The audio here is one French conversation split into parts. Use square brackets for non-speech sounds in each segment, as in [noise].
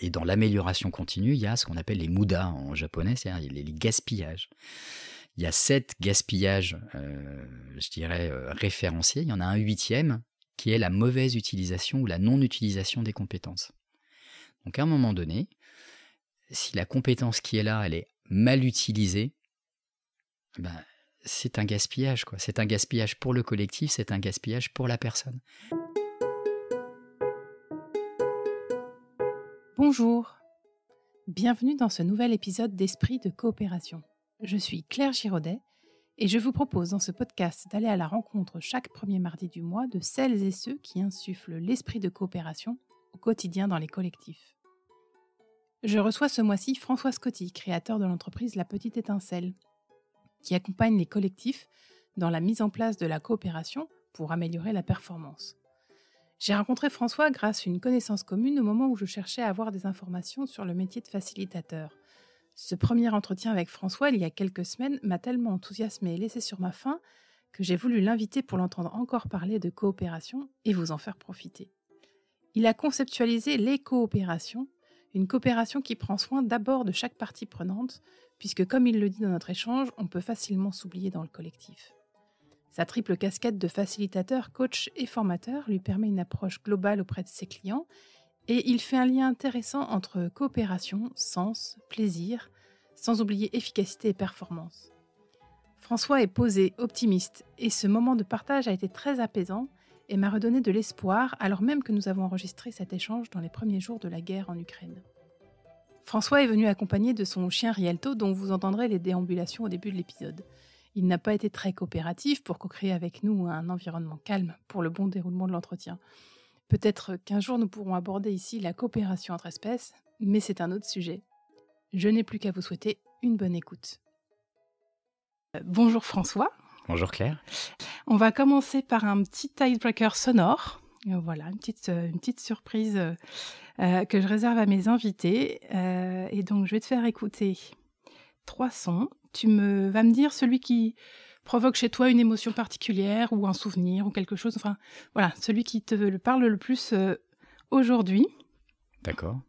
et dans l'amélioration continue, il y a ce qu'on appelle les muda en japonais, c'est-à-dire les, gaspillages. Il y a sept gaspillages, je dirais, référenciés. Il y en a un huitième qui est la mauvaise utilisation ou la non-utilisation des compétences. Donc à un moment donné, si la compétence qui est là, elle est mal utilisée, ben, c'est un gaspillage. C'est un gaspillage pour le collectif, c'est un gaspillage pour la personne. Bonjour, bienvenue dans ce nouvel épisode d'Esprit de coopération. Je suis Claire Giraudet et je vous propose dans ce podcast d'aller à la rencontre chaque premier mardi du mois de celles et ceux qui insufflent l'esprit de coopération au quotidien dans les collectifs. Je reçois ce mois-ci François Scotti, créateur de l'entreprise La Petite Étincelle, qui accompagne les collectifs dans la mise en place de la coopération pour améliorer la performance. J'ai rencontré François grâce à une connaissance commune au moment où je cherchais à avoir des informations sur le métier de facilitateur. Ce premier entretien avec François, il y a quelques semaines, m'a tellement enthousiasmé et laissé sur ma faim que j'ai voulu l'inviter pour l'entendre encore parler de coopération et vous en faire profiter. Il a conceptualisé les coopérations, une coopération qui prend soin d'abord de chaque partie prenante, puisque comme il le dit dans notre échange, on peut facilement s'oublier dans le collectif. Sa triple casquette de facilitateur, coach et formateur lui permet une approche globale auprès de ses clients et il fait un lien intéressant entre coopération, sens, plaisir, sans oublier efficacité et performance. François est posé, optimiste, et ce moment de partage a été très apaisant et m'a redonné de l'espoir alors même que nous avons enregistré cet échange dans les premiers jours de la guerre en Ukraine. François est venu accompagné de son chien Rialto dont vous entendrez les déambulations au début de l'épisode. Il n'a pas été très coopératif pour co-créer avec nous un environnement calme pour le bon déroulement de l'entretien. Peut-être qu'un jour nous pourrons aborder ici la coopération entre espèces, mais c'est un autre sujet. Je n'ai plus qu'à vous souhaiter une bonne écoute. Euh, bonjour François. Bonjour Claire. On va commencer par un petit tiebreaker sonore. Euh, voilà, une petite, euh, une petite surprise que je réserve à mes invités. et donc, je vais te faire écouter trois sons. Tu me vas me dire celui qui provoque chez toi une émotion particulière ou un souvenir ou quelque chose. Enfin, voilà, celui qui te parle le plus euh, aujourd'hui. D'accord.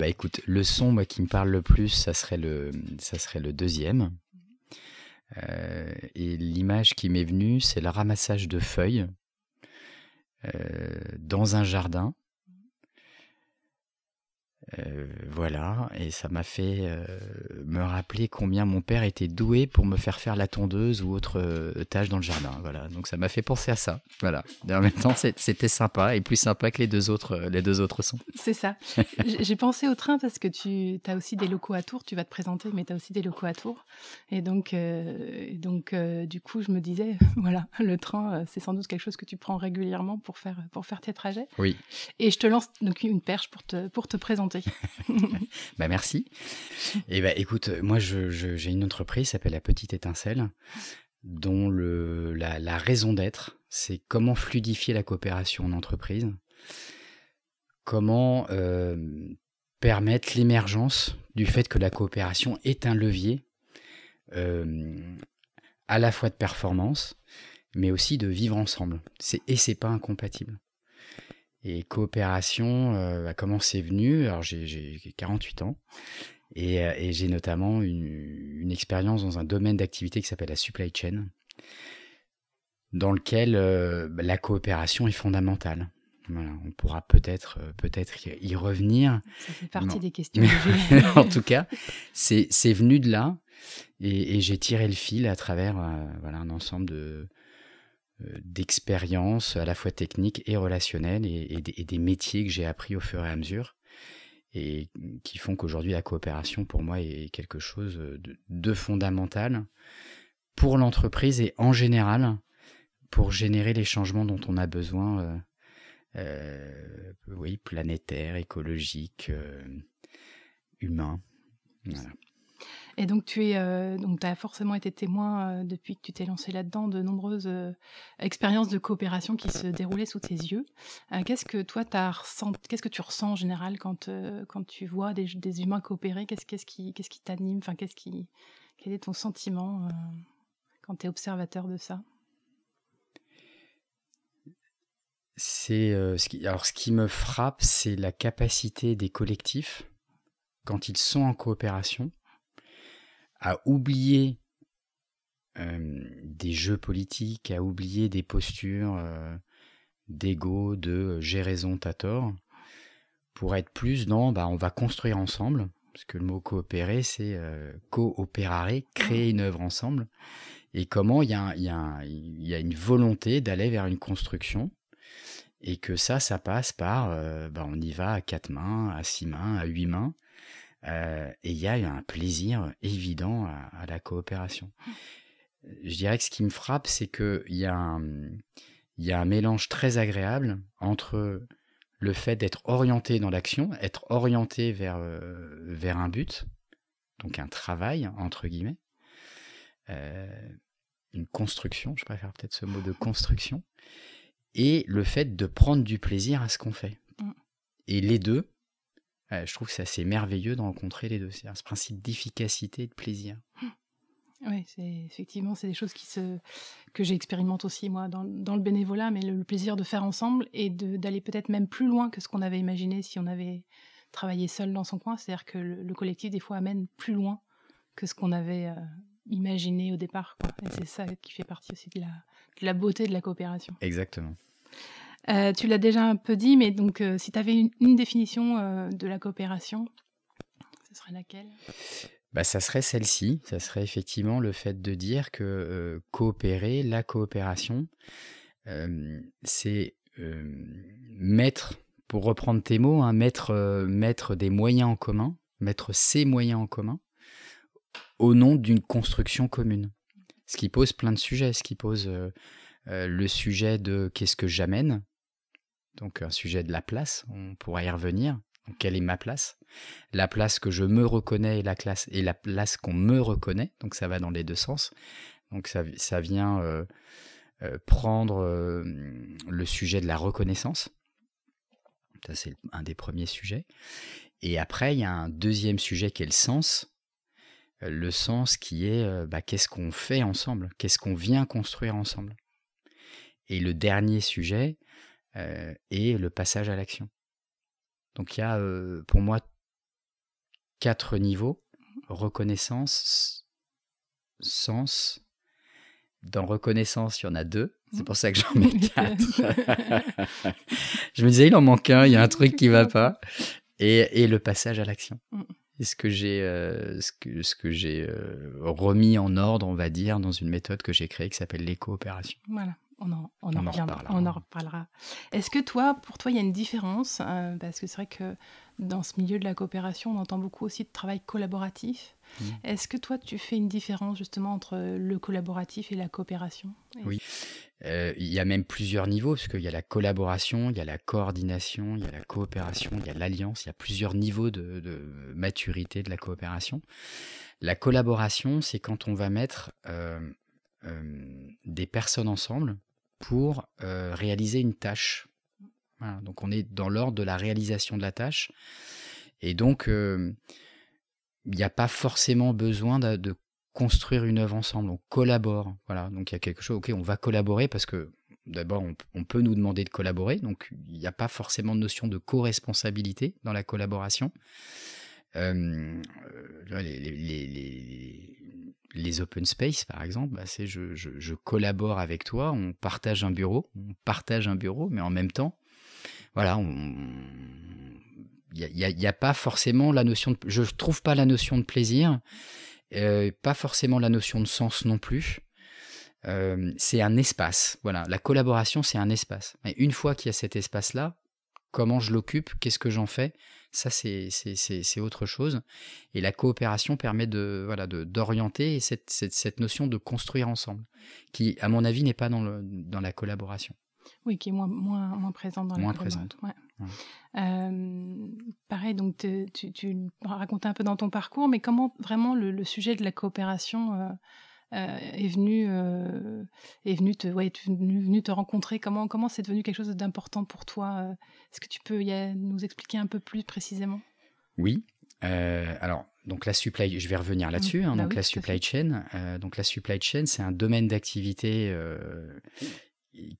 Bah écoute, le son moi, qui me parle le plus, ça serait le, deuxième. Euh, et l'image qui m'est venue, c'est le ramassage de feuilles euh, dans un jardin euh, voilà, et ça m'a fait euh, me rappeler combien mon père était doué pour me faire faire la tondeuse ou autre euh, tâche dans le jardin. Voilà, donc ça m'a fait penser à ça. Voilà, et en même temps, c'était sympa et plus sympa que les deux autres, les deux autres sons. C'est ça. [laughs] J'ai pensé au train parce que tu as aussi des locaux à Tours. Tu vas te présenter, mais tu as aussi des locaux à Tours. Et donc, donc du coup, je me disais, [laughs] voilà, le train, c'est sans doute quelque chose que tu prends régulièrement pour faire, pour faire tes trajets. Oui. Et je te lance donc une perche pour te, pour te présenter. [laughs] bah merci. Et bah écoute, moi j'ai une entreprise qui s'appelle La Petite Étincelle, dont la, raison d'être, c'est comment fluidifier la coopération en entreprise, comment euh, permettre l'émergence du fait que la coopération est un levier euh, à la fois de performance, mais aussi de vivre ensemble. Et c'est pas incompatible. Et coopération, euh, bah, comment c'est venu? Alors j'ai 48 ans et, euh, et j'ai notamment une, une, expérience dans un domaine d'activité qui s'appelle la supply chain, dans lequel euh, bah, la coopération est fondamentale. Voilà, on pourra peut-être peut-être y revenir. Ça fait partie des [laughs] questions. en tout cas, c'est venu de là et, et j'ai tiré le fil à travers voilà un ensemble de d'expériences à la fois techniques et relationnelles et, des, métiers que j'ai appris au fur et à mesure et qui font qu'aujourd'hui la coopération pour moi est quelque chose de, fondamental pour l'entreprise et en général pour générer les changements dont on a besoin, euh, euh oui, planétaires, écologiques, euh, humains. Et donc, tu euh, as forcément été témoin euh, depuis que tu t'es lancé là-dedans de nombreuses euh, expériences de coopération qui se déroulaient sous tes yeux. qu'est-ce que toi, qu'est-ce que tu ressens en général quand, quand tu vois des, humains coopérer? Qu'est-ce qui qu'est-ce qui t'anime? Enfin, qu'est-ce qui quel est ton sentiment quand tu es observateur de ça? C'est alors ce qui me frappe, c'est la capacité des collectifs quand ils sont en coopération à oublier des jeux politiques, à oublier des postures d'ego, de j'ai raison, t'as tort, pour être plus dans bah, on va construire ensemble, parce que le mot coopérer, c'est coopérare, créer une œuvre ensemble, et comment il y, y, y, a une volonté d'aller vers une construction, et que ça, ça passe par bah, on y va à quatre mains, à six mains, à huit mains, euh, et il y a un plaisir évident à, la coopération. Je dirais que ce qui me frappe, c'est qu'il y, a un, y a un mélange très agréable entre le fait d'être orienté dans l'action, être orienté vers, euh, vers un but, donc un travail, entre guillemets, euh, une construction, je préfère peut-être ce mot de construction, et le fait de prendre du plaisir à ce qu'on fait. Mmh. Et les deux, je trouve que c'est assez merveilleux de rencontrer les deux. C'est ce principe d'efficacité et de plaisir. Oui, c'est effectivement, c'est des choses qui se, que j'expérimente aussi moi dans, dans, le bénévolat, mais le, plaisir de faire ensemble et d'aller peut-être même plus loin que ce qu'on avait imaginé si on avait travaillé seul dans son coin. C'est-à-dire que le, collectif des fois amène plus loin que ce qu'on avait euh, imaginé au départ. Et c'est ça qui fait partie aussi de la, de la beauté de la coopération. Exactement. Euh, tu l'as déjà un peu dit, mais donc euh, si tu avais une, définition euh, de la coopération, ce serait laquelle? Bah, ça serait celle-ci, ça serait effectivement le fait de dire que coopérer, la coopération, c'est mettre, pour reprendre tes mots, hein, mettre, mettre des moyens en commun, mettre ces moyens en commun au nom d'une construction commune. Ce qui pose plein de sujets, ce qui pose le sujet de qu'est-ce que j'amène, donc un sujet de la place, on pourra y revenir. quelle est ma place? La place que je me reconnais et la, place qu'on me reconnaît, donc ça va dans les deux sens. Donc ça, ça vient euh, euh, prendre euh, le sujet de la reconnaissance. Ça c'est un des premiers sujets. Et après, il y a un deuxième sujet qui est le sens. Le sens qui est bah, qu'est-ce qu'on fait ensemble? Qu'est-ce qu'on vient construire ensemble? Et le dernier sujet, euh, et le passage à l'action. Donc il y a euh, pour moi quatre niveaux reconnaissance, sens. Dans reconnaissance, il y en a deux. C'est pour ça que j'en mets [laughs] quatre. [laughs] je me disais, il en manque un, il y a un truc qui va pas. Et, et le passage à l'action. Mm. Et ce que j'ai euh, ce que, ce que j'ai remis en ordre, on va dire, dans une méthode que j'ai créée qui s'appelle l'éco-opération. Voilà. On en, on en, on en reparlera. Est-ce que toi, pour toi, il y a une différence euh, Parce que c'est vrai que dans ce milieu de la coopération, on entend beaucoup aussi de travail collaboratif. Mmh. Est-ce que toi, tu fais une différence justement entre le collaboratif et la coopération? Oui, euh, il y a même plusieurs niveaux, parce qu'il y a la collaboration, il y a la coordination, il y a la coopération, il y a l'alliance, il y a plusieurs niveaux de, maturité de la coopération. La collaboration, c'est quand on va mettre euh, des personnes ensemble pour euh, réaliser une tâche. donc on est dans l'ordre de la réalisation de la tâche. Et donc, euh, il n'y a pas forcément besoin de, construire une œuvre ensemble. On collabore. Voilà. Donc il y a quelque chose. Ok, on va collaborer parce que d'abord, on, peut nous demander de collaborer. Donc il n'y a pas forcément de notion de co-responsabilité dans la collaboration. Euh, les, open space, par exemple, bah, c'est je, collabore avec toi, on partage un bureau, on partage un bureau, mais en même temps, voilà, il n'y a, pas forcément la notion de, je trouve pas la notion de plaisir, euh, pas forcément la notion de sens non plus. Euh, c'est un espace, voilà. La collaboration, c'est un espace. Et une fois qu'il y a cet espace-là, comment je l'occupe, qu'est-ce que j'en fais, ça c'est autre chose. Et la coopération permet de voilà d'orienter cette, cette, cette, notion de construire ensemble, qui à mon avis n'est pas dans, le, dans la collaboration. Oui, qui est moins, moins, moins présente dans moins la présente. Ouais. Euh, pareil, donc tu, tu, racontais un peu dans ton parcours, mais comment vraiment le, sujet de la coopération euh, euh, est venu est venu te ouais, venu, venu, te rencontrer Comment comment c'est devenu quelque chose d'important pour toi Est-ce que tu peux y nous expliquer un peu plus précisément? Oui. alors donc la supply, je vais revenir mmh. là-dessus. Hein, bah donc la supply chain, donc la supply chain, c'est un domaine d'activité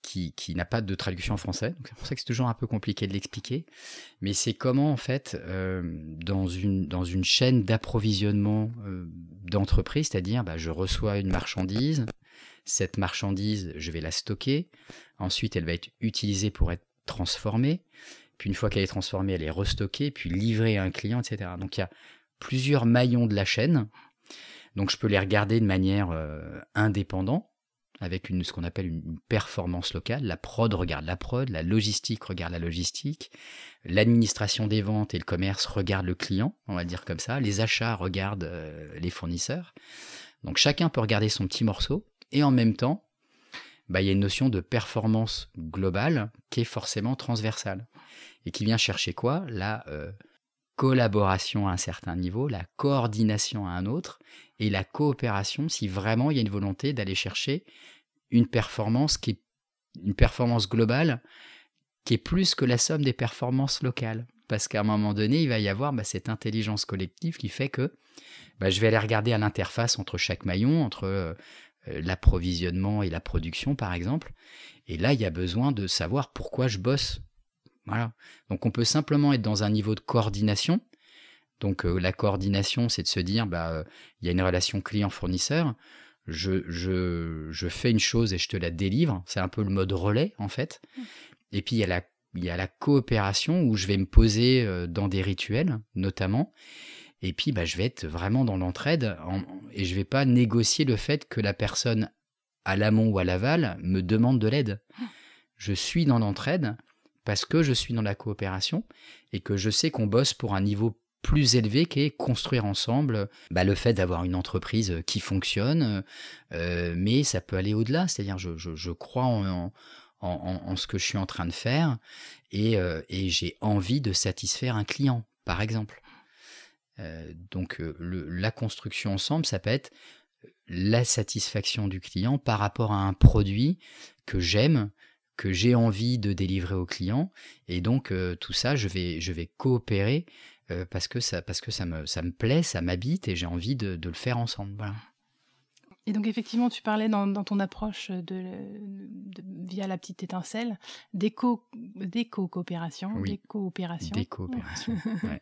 qui, qui n'a pas de traduction en français. C'est pour ça que c'est toujours un peu compliqué de l'expliquer. Mais c'est comment, en fait, euh, dans, une, dans une chaîne d'approvisionnement euh, d'entreprise, c'est-à-dire, bah, je reçois une marchandise, cette marchandise, je vais la stocker, ensuite elle va être utilisée pour être transformée, puis une fois qu'elle est transformée, elle est restockée, puis livrée à un client, etc. Donc il y a plusieurs maillons de la chaîne. Donc je peux les regarder de manière euh, indépendante avec une, ce qu'on appelle une performance locale. La prod regarde la prod, la logistique regarde la logistique, l'administration des ventes et le commerce regardent le client, on va dire comme ça, les achats regardent euh, les fournisseurs. Donc chacun peut regarder son petit morceau et en même temps, bah, il y a une notion de performance globale qui est forcément transversale et qui vient chercher quoi? La euh, collaboration à un certain niveau, la coordination à un autre, et la coopération si vraiment il y a une volonté d'aller chercher une performance qui est une performance globale qui est plus que la somme des performances locales. Parce qu'à un moment donné, il va y avoir bah, cette intelligence collective qui fait que bah, je vais aller regarder à l'interface entre chaque maillon, entre euh, euh, l'approvisionnement et la production, par exemple. Et là, il y a besoin de savoir pourquoi je bosse voilà. Donc on peut simplement être dans un niveau de coordination. Donc euh, la coordination, c'est de se dire, bah, euh, il y a une relation client-fournisseur. Je, je, je, fais une chose et je te la délivre. C'est un peu le mode relais, en fait. Mmh. Et puis il y a la, il y a la coopération où je vais me poser euh, dans des rituels, notamment. Et puis, bah, je vais être vraiment dans l'entraide et je vais pas négocier le fait que la personne à l'amont ou à l'aval me demande de l'aide. Je suis dans l'entraide parce que je suis dans la coopération et que je sais qu'on bosse pour un niveau plus élevé qu'est construire ensemble bah, le fait d'avoir une entreprise qui fonctionne, euh, mais ça peut aller au-delà, c'est-à-dire je, je, crois en, en, ce que je suis en train de faire et, euh, et j'ai envie de satisfaire un client, par exemple. Euh, donc la construction ensemble, ça peut être la satisfaction du client par rapport à un produit que j'aime, que j'ai envie de délivrer au client. Et donc, tout ça, je vais, je vais coopérer euh, parce que, ça, parce que ça, me, ça me plaît, ça m'habite et j'ai envie de, de, le faire ensemble. Voilà. Et donc effectivement, tu parlais dans, ton approche de, via la petite étincelle d'éco-coopération. Oui. D'éco-opération. D'éco-opération,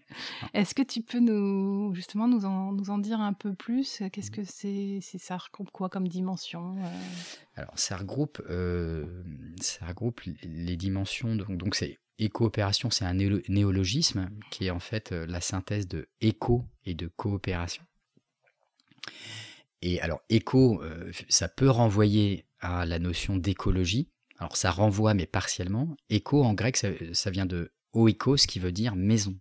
[laughs] Est-ce que tu peux nous, justement nous en, nous en dire un peu plus? Qu'est-ce que c'est, Ça regroupe quoi comme dimension euh? Alors ça regroupe, euh, ça regroupe les dimensions. Donc, donc c'est éco-opération, c'est un néologisme qui est en fait euh, la synthèse de éco et de coopération. Et alors, éco, euh, ça peut renvoyer à la notion d'écologie. Alors, ça renvoie, mais partiellement. Éco, en grec, ça, vient de oikos, qui veut dire maison.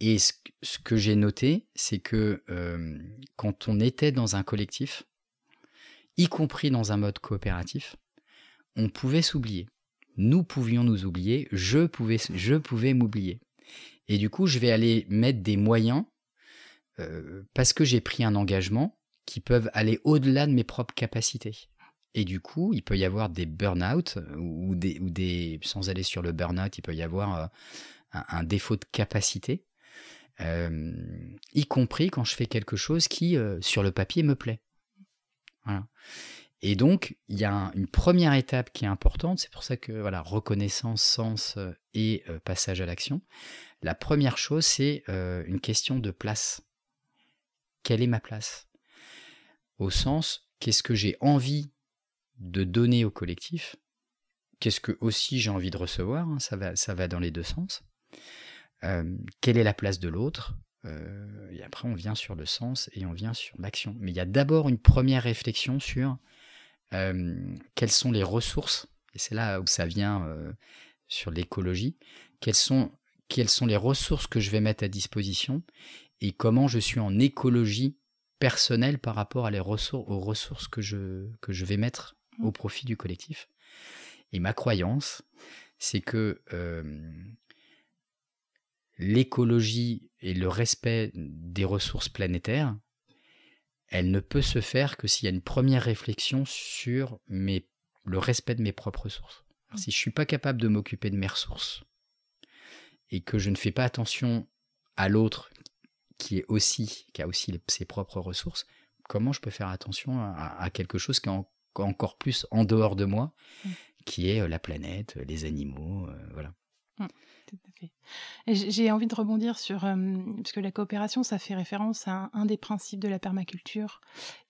Et ce, que j'ai noté, c'est que euh, quand on était dans un collectif, y compris dans un mode coopératif, on pouvait s'oublier. Nous pouvions nous oublier, je pouvais, m'oublier. Et du coup, je vais aller mettre des moyens euh, parce que j'ai pris un engagement qui peuvent aller au-delà de mes propres capacités. Et du coup, il peut y avoir des burn-out ou des, ou des, sans aller sur le burn-out, il peut y avoir euh, un, défaut de capacité, euh, y compris quand je fais quelque chose qui, sur le papier, me plaît. Et donc, il y a une première étape qui est importante, c'est pour ça que voilà, reconnaissance, sens et passage à l'action. La première chose, c'est une question de place quelle est ma place? Au sens, qu'est-ce que j'ai envie de donner au collectif? Qu'est-ce que aussi j'ai envie de recevoir? Hein, ça, va, ça va dans les deux sens. Euh, quelle est la place de l'autre? Euh, Et après, on vient sur le sens et on vient sur l'action. Mais il y a d'abord une première réflexion sur euh, quelles sont les ressources, et c'est là où ça vient sur l'écologie, quelles sont, quelles sont les ressources que je vais mettre à disposition et comment je suis en écologie personnelle par rapport à les ressources, aux ressources que je, que je vais mettre au mmh. profit du collectif. Et ma croyance, c'est que l'écologie et le respect des ressources planétaires, elle ne peut se faire que s'il y a une première réflexion sur mes, le respect de mes propres ressources. Mmh. si je ne suis pas capable de m'occuper de mes ressources et que je ne fais pas attention à l'autre qui est aussi qui a aussi ses propres ressources, comment je peux faire attention à, quelque chose qui est encore plus en dehors de moi, mmh. qui est euh, la planète, les animaux, euh, voilà. Mmh. J'ai envie de rebondir sur, parce que la coopération, ça fait référence à un, des principes de la permaculture,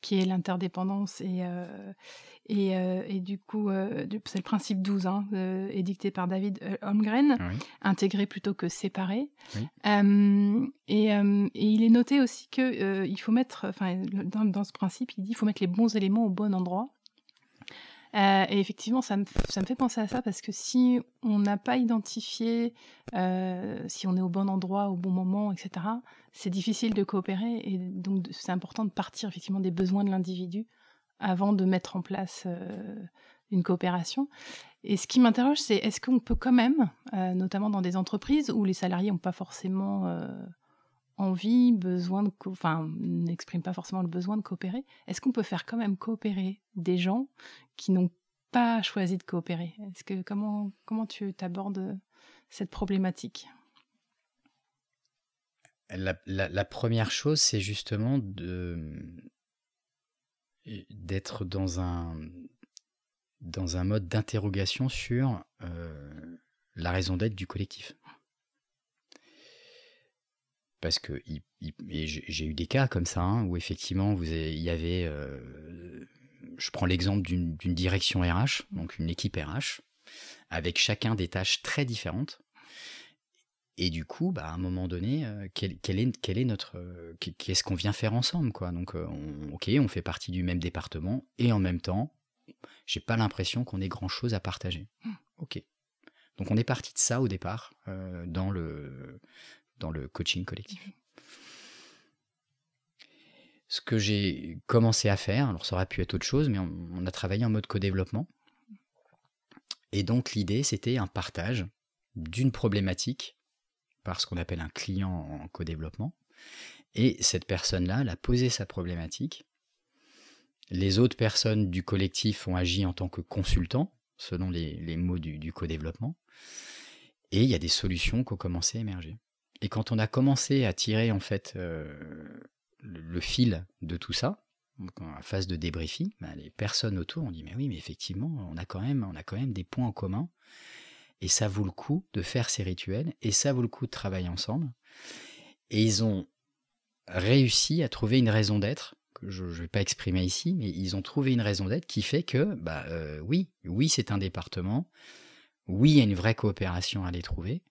qui est l'interdépendance. Et, et, et, du coup, c'est le principe 12, hein, édicté par David Holmgren, intégrer plutôt que séparer. et, et, il est noté aussi qu'il il faut mettre, enfin, dans, dans, ce principe, il dit qu'il faut mettre les bons éléments au bon endroit. Euh, et effectivement, ça me, ça me, fait penser à ça parce que si on n'a pas identifié euh, si on est au bon endroit, au bon moment, etc., c'est difficile de coopérer. Et donc, c'est important de partir effectivement des besoins de l'individu avant de mettre en place euh, une coopération. Et ce qui m'interroge, c'est est-ce qu'on peut quand même, notamment dans des entreprises où les salariés n'ont pas forcément envie, besoin de, enfin, n'exprime pas forcément le besoin de coopérer. Est-ce qu'on peut faire quand même coopérer des gens qui n'ont pas choisi de coopérer? Est-ce que comment tu t'abordes cette problématique? La, première chose, c'est justement de d'être dans un dans un mode d'interrogation sur euh, la raison d'être du collectif parce que j'ai eu des cas comme ça hein, où effectivement vous il y avait, euh, je prends l'exemple d'une direction RH, donc une équipe RH, avec chacun des tâches très différentes. Et du coup, bah, à un moment donné, euh, quel, est, quel est notre, qu'est-ce qu'on vient faire ensemble, quoi Donc, euh, ok, on fait partie du même département et en même temps, j'ai pas l'impression qu'on ait grand chose à partager. Mmh. Ok. Donc, on est parti de ça au départ dans le dans le coaching collectif. Ce que j'ai commencé à faire, alors ça aurait pu être autre chose, mais on, a travaillé en mode co-développement. Et donc l'idée, c'était un partage d'une problématique par ce qu'on appelle un client en co-développement. Et cette personne-là, elle a posé sa problématique. Les autres personnes du collectif ont agi en tant que consultants, selon les, mots du, du co-développement. Et il y a des solutions qui ont commencé à émerger. Et quand on a commencé à tirer en fait euh, le, fil de tout ça, en phase de débriefing, bah, les personnes autour ont dit mais oui, mais effectivement, on a quand même, on a quand même des points en commun, et ça vaut le coup de faire ces rituels, et ça vaut le coup de travailler ensemble. Et ils ont réussi à trouver une raison d'être que je ne vais pas exprimer ici, mais ils ont trouvé une raison d'être qui fait que, bah euh, oui, oui, c'est un département, oui, il y a une vraie coopération à les trouver,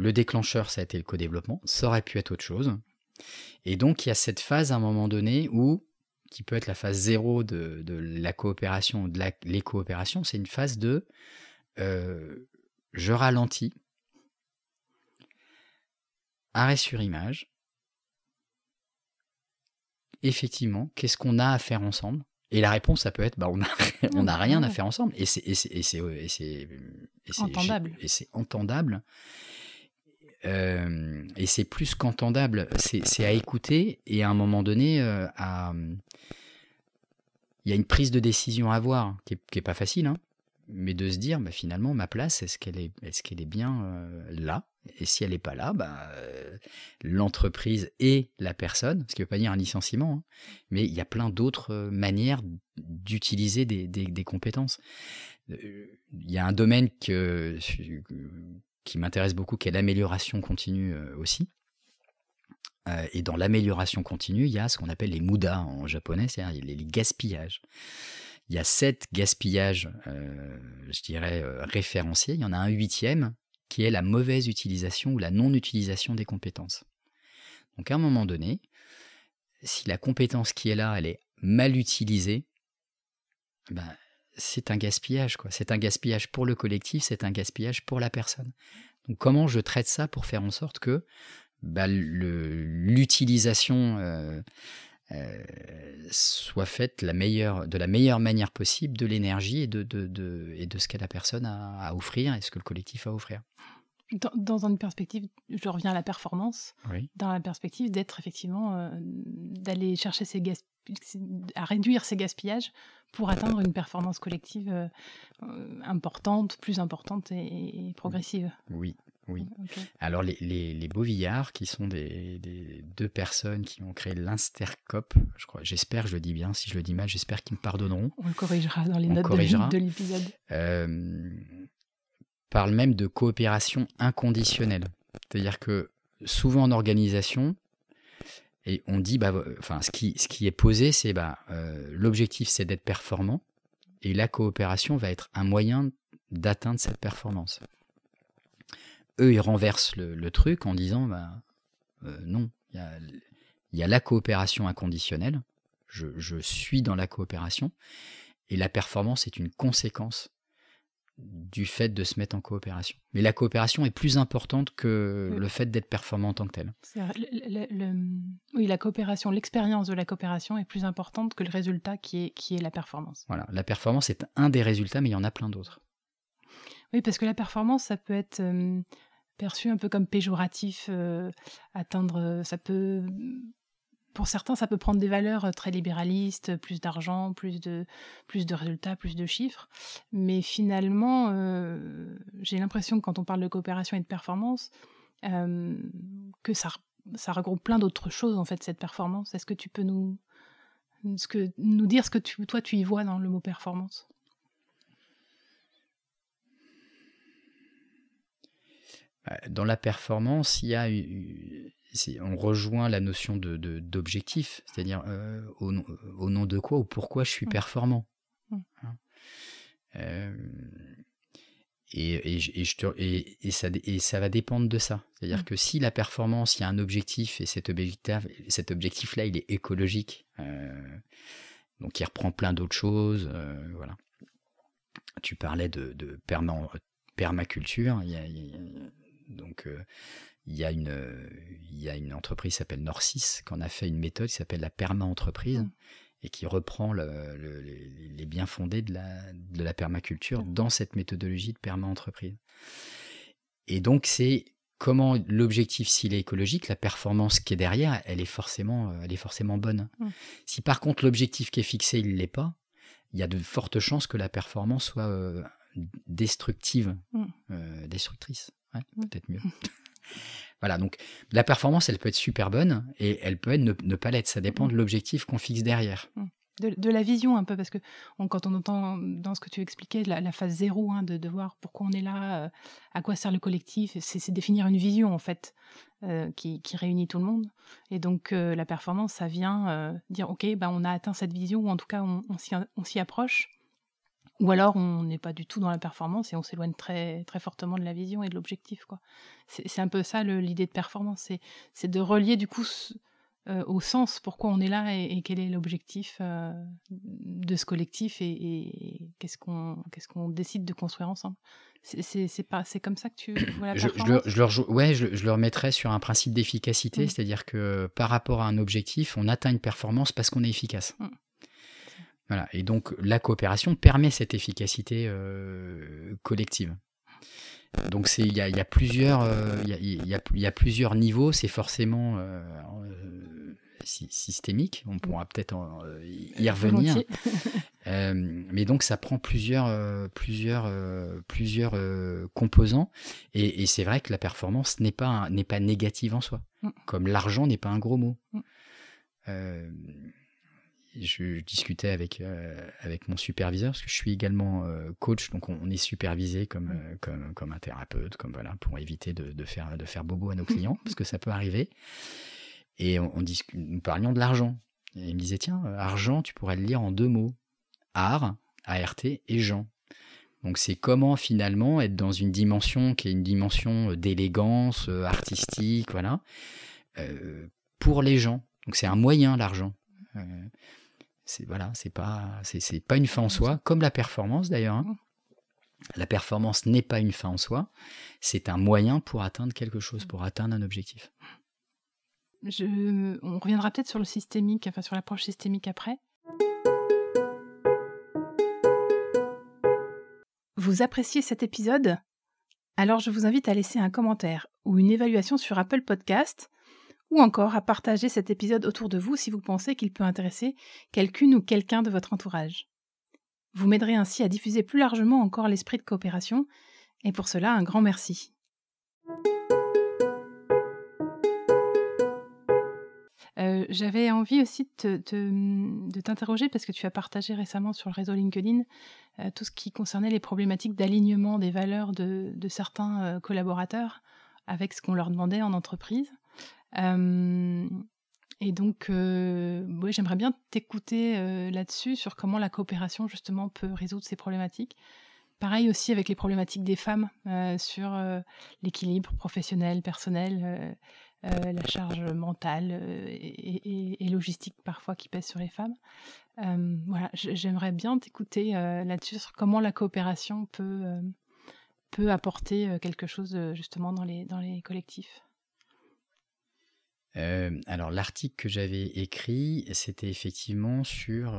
le déclencheur, ça a été le co-développement. Ça aurait pu être autre chose. Et donc, il y a cette phase à un moment donné où, qui peut être la phase zéro de, la coopération, de la, les coopérations, c'est une phase de euh, je ralentis, arrêt sur image. Effectivement, qu'est-ce qu'on a à faire ensemble? Et la réponse, ça peut être, bah, on n'a [laughs] on a rien à faire ensemble. Et c'est entendable. Et c'est entendable. Euh, et c'est plus qu'entendable, c'est à écouter et à un moment donné, euh, il y a une prise de décision à avoir qui n'est pas facile, hein, mais de se dire bah, finalement ma place, est-ce qu'elle est, bien euh, là? Et si elle n'est pas là, bah, l'entreprise et la personne, ce qui ne veut pas dire un licenciement, hein, mais il y a plein d'autres manières d'utiliser des, compétences. Il y a un domaine que, qui m'intéresse beaucoup, qui est l'amélioration continue euh, aussi. Euh, et dans l'amélioration continue, il y a ce qu'on appelle les muda en japonais, c'est-à-dire les, gaspillages. Il y a sept gaspillages, euh, je dirais, référenciés. Il y en a un huitième qui est la mauvaise utilisation ou la non-utilisation des compétences. Donc à un moment donné, si la compétence qui est là, elle est mal utilisée, ben, c'est un gaspillage. quoi. C'est un gaspillage pour le collectif, c'est un gaspillage pour la personne. Donc comment je traite ça pour faire en sorte que bah, l'utilisation, euh, soit faite de la meilleure manière possible de l'énergie et de, et de ce qu'a la personne à, offrir et ce que le collectif a à offrir? Dans, une perspective, je reviens à la performance, dans la perspective d'être effectivement, d'aller chercher ses à réduire ses gaspillages pour atteindre une performance collective importante, plus importante et, progressive. Oui, oui. Alors les, les, les, Beauvillards, qui sont des, deux personnes qui ont créé l'Instercop, je crois, j'espère je le dis bien, si je le dis mal, j'espère qu'ils me pardonneront. On le corrigera dans les notes de, l'épisode. Euh, parlent même de coopération inconditionnelle. C'est-à-dire que souvent en organisation, et on dit, bah, enfin, ce qui, ce qui est posé, c'est bah, euh, l'objectif, c'est d'être performant, et la coopération va être un moyen d'atteindre cette performance eux, ils renversent le, truc en disant bah, euh, non, il y a, la coopération inconditionnelle, je, suis dans la coopération, et la performance est une conséquence du fait de se mettre en coopération. Mais la coopération est plus importante que le fait d'être performant en tant que tel. oui, la coopération, l'expérience de la coopération est plus importante que le résultat qui est, qui est la performance. Voilà, la performance est un des résultats, mais il y en a plein d'autres. Oui, parce que la performance, ça peut être euh, perçu un peu comme péjoratif. Euh, atteindre, euh, ça peut, pour certains, ça peut prendre des valeurs euh, très libéralistes, plus d'argent, plus de, plus de résultats, plus de chiffres. Mais finalement, j'ai l'impression que quand on parle de coopération et de performance, que ça, ça regroupe plein d'autres choses en fait cette performance. Est-ce que tu peux nous, ce que, nous dire ce que tu, toi tu y vois dans le mot performance? Bah, dans la performance, il y a, on rejoint la notion de, d'objectif, c'est-à-dire euh, au, nom de quoi ou pourquoi je suis performant. Mmh. Hein. Euh, et, et, je et, ça, et ça va dépendre de ça. C'est-à-dire mmh. que si la performance, il y a un objectif et cet objectif, cet objectif-là, il est écologique, euh, donc il reprend plein d'autres choses. voilà. Tu parlais de, de permaculture. Il y a, donc, euh, il y, a une, il y a une entreprise qui s'appelle Norcis, qui en a fait une méthode qui s'appelle la perma-entreprise, et qui reprend les bien fondés de la, de la permaculture dans cette méthodologie de perma-entreprise. Et donc, c'est comment l'objectif, s'il est écologique, la performance qui est derrière, elle est forcément, elle est forcément bonne. Mmh. Si par contre l'objectif qui est fixé, il ne l'est pas, il y a de fortes chances que la performance soit euh, destructive, euh, destructrice. Mmh. peut-être mieux. [laughs] voilà, donc la performance, elle peut être super bonne et elle peut être ne, pas l'être. Ça dépend de l'objectif qu'on fixe derrière. Mmh. De, la vision un peu, parce que quand on entend dans ce que tu expliquais, la, phase zéro, hein, de, voir pourquoi on est là, euh, à quoi sert le collectif, c'est définir une vision en fait euh, qui, réunit tout le monde. Et donc euh, la performance, ça vient dire, ok, bah, on a atteint cette vision, ou en tout cas on, on s'y approche. Ou alors on n'est pas du tout dans la performance et on s'éloigne très, très fortement de la vision et de l'objectif. C'est un peu ça l'idée de performance, c'est de relier du coup euh, au sens pourquoi on est là et, quel est l'objectif euh, de ce collectif et, qu'est-ce qu'on qu'est-ce qu'on décide de construire ensemble. C'est pas c'est comme ça que tu vois la. Je, je, le, ouais, je, le remettrais sur un principe d'efficacité, mmh. c'est-à-dire que par rapport à un objectif, on atteint une performance parce qu'on est efficace. Mmh. Et donc la coopération permet cette efficacité euh, collective. Donc il y a, plusieurs il y a, plusieurs niveaux. C'est forcément euh, systémique. On pourra peut-être y revenir. [laughs] mais donc ça prend plusieurs plusieurs plusieurs composants. Et, c'est vrai que la performance n'est pas n'est pas négative en soi. Mm. Comme l'argent n'est pas un gros mot. Mm je discutais avec, euh, avec mon superviseur, parce que je suis également euh, coach, donc on, est supervisé comme, euh, comme, comme, un thérapeute, comme voilà, pour éviter de, de, faire, de faire bobo à nos clients, [laughs] parce que ça peut arriver. Et on, nous parlions de l'argent. Et il me disait, tiens, argent, tu pourrais le lire en deux mots. Art, ART, et Jean. Donc c'est comment finalement être dans une dimension qui est une dimension d'élégance, artistique, voilà, pour les gens. Donc c'est un moyen l'argent c'est voilà, c'est pas c'est pas une fin en soi, comme la performance d'ailleurs. Hein. La performance n'est pas une fin en soi, c'est un moyen pour atteindre quelque chose, pour atteindre un objectif. Je, on reviendra peut-être sur le systémique, enfin sur l'approche systémique après. Vous appréciez cet épisode? Alors je vous invite à laisser un commentaire ou une évaluation sur Apple Podcast ou encore à partager cet épisode autour de vous si vous pensez qu'il peut intéresser quelqu'une ou quelqu'un de votre entourage. Vous m'aiderez ainsi à diffuser plus largement encore l'esprit de coopération, et pour cela un grand merci. Euh, j'avais envie aussi de, t'interroger parce que tu as partagé récemment sur le réseau LinkedIn euh, tout ce qui concernait les problématiques d'alignement des valeurs de, certains euh, collaborateurs avec ce qu'on leur demandait en entreprise. Et donc, j'aimerais bien t'écouter là-dessus sur comment la coopération justement peut résoudre ces problématiques. Pareil aussi avec les problématiques des femmes sur l'équilibre professionnel, personnel euh, la charge mentale euh, et, logistique parfois qui pèse sur les femmes. Euh, voilà, j'aimerais bien t'écouter là-dessus sur comment la coopération peut, peut apporter quelque chose justement dans les, dans les collectifs. Alors l'article que j'avais écrit, c'était effectivement sur,